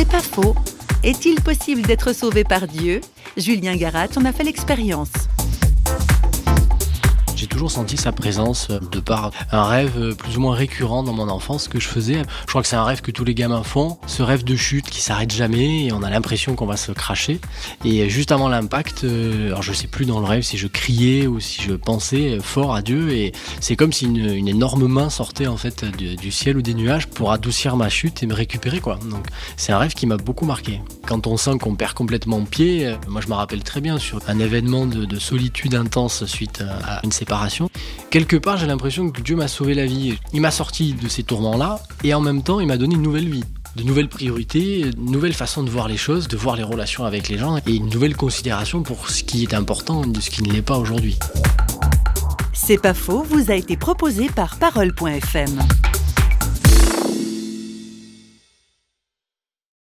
C'est pas faux. Est-il possible d'être sauvé par Dieu? Julien Garat en a fait l'expérience. J'ai toujours senti sa présence euh, de par un rêve euh, plus ou moins récurrent dans mon enfance que je faisais. Je crois que c'est un rêve que tous les gamins font, ce rêve de chute qui s'arrête jamais et on a l'impression qu'on va se cracher. Et juste avant l'impact, euh, alors je sais plus dans le rêve si je criais ou si je pensais fort à Dieu et c'est comme si une, énorme main sortait en fait du, ciel ou des nuages pour adoucir ma chute et me récupérer quoi. Donc c'est un rêve qui m'a beaucoup marqué. Quand on sent qu'on perd complètement pied, moi je me rappelle très bien sur un événement de, de solitude intense suite à une Quelque part, j'ai l'impression que Dieu m'a sauvé la vie. Il m'a sorti de ces tourments-là et en même temps, il m'a donné une nouvelle vie de nouvelles priorités, une nouvelle façon de voir les choses, de voir les relations avec les gens et une nouvelle considération pour ce qui est important et ce qui ne l'est pas aujourd'hui. C'est pas faux, vous a été proposé par parole.fm.